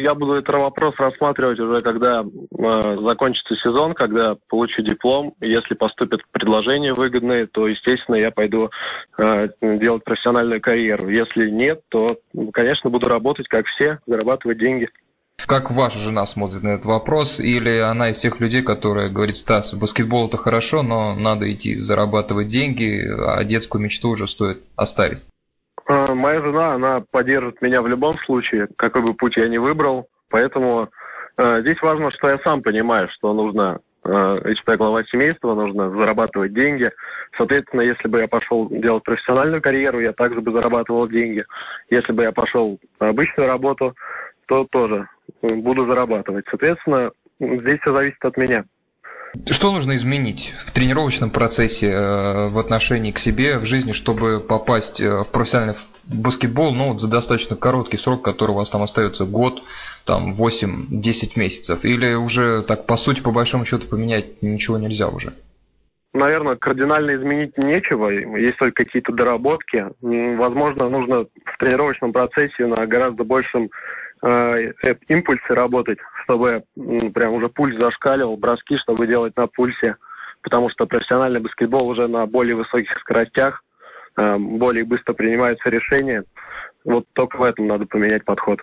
я буду этот вопрос рассматривать уже, когда э, закончится сезон, когда получу диплом. Если поступят предложения выгодные, то, естественно, я пойду э, делать профессиональную карьеру. Если нет, то, конечно, буду работать, как все, зарабатывать деньги. Как ваша жена смотрит на этот вопрос? Или она из тех людей, которые говорит, Стас, баскетбол это хорошо, но надо идти зарабатывать деньги, а детскую мечту уже стоит оставить? А, моя жена, она поддержит меня в любом случае, какой бы путь я ни выбрал. Поэтому э, здесь важно, что я сам понимаю, что нужно, э, я глава семейства, нужно зарабатывать деньги. Соответственно, если бы я пошел делать профессиональную карьеру, я также бы зарабатывал деньги. Если бы я пошел на обычную работу, то тоже буду зарабатывать. Соответственно, здесь все зависит от меня. Что нужно изменить в тренировочном процессе э, в отношении к себе, в жизни, чтобы попасть э, в профессиональный баскетбол, ну, вот за достаточно короткий срок, который у вас там остается год, там 8-10 месяцев? Или уже так, по сути, по большому счету, поменять ничего нельзя уже? Наверное, кардинально изменить нечего, есть только какие-то доработки. Возможно, нужно в тренировочном процессе на гораздо большем э, импульсе работать, чтобы прям уже пульс зашкаливал, броски, чтобы делать на пульсе, потому что профессиональный баскетбол уже на более высоких скоростях, э, более быстро принимаются решения. Вот только в этом надо поменять подход.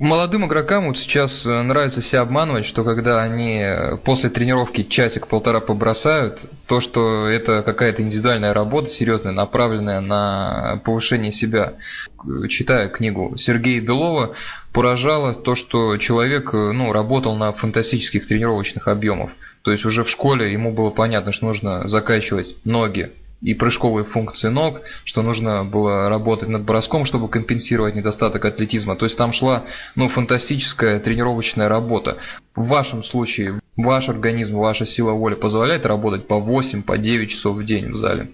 Молодым игрокам вот сейчас э, нравится себя обманывать, что когда они э, после тренировки часик-полтора побросают, то, что это какая-то индивидуальная работа серьезная, направленная на повышение себя. Читая книгу Сергея Белова, поражало то, что человек э, ну, работал на фантастических тренировочных объемах. То есть уже в школе ему было понятно, что нужно закачивать ноги, и прыжковые функции ног, что нужно было работать над броском, чтобы компенсировать недостаток атлетизма. То есть там шла ну, фантастическая тренировочная работа. В вашем случае ваш организм, ваша сила воли позволяет работать по 8, по 9 часов в день в зале?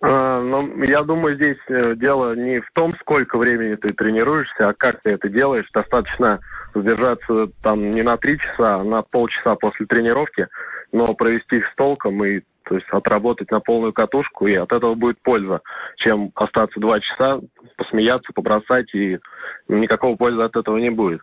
А, ну, я думаю, здесь э, дело не в том, сколько времени ты тренируешься, а как ты это делаешь. Достаточно задержаться там не на три часа, а на полчаса после тренировки, но провести их с толком и то есть отработать на полную катушку, и от этого будет польза, чем остаться два часа, посмеяться, побросать, и никакого пользы от этого не будет.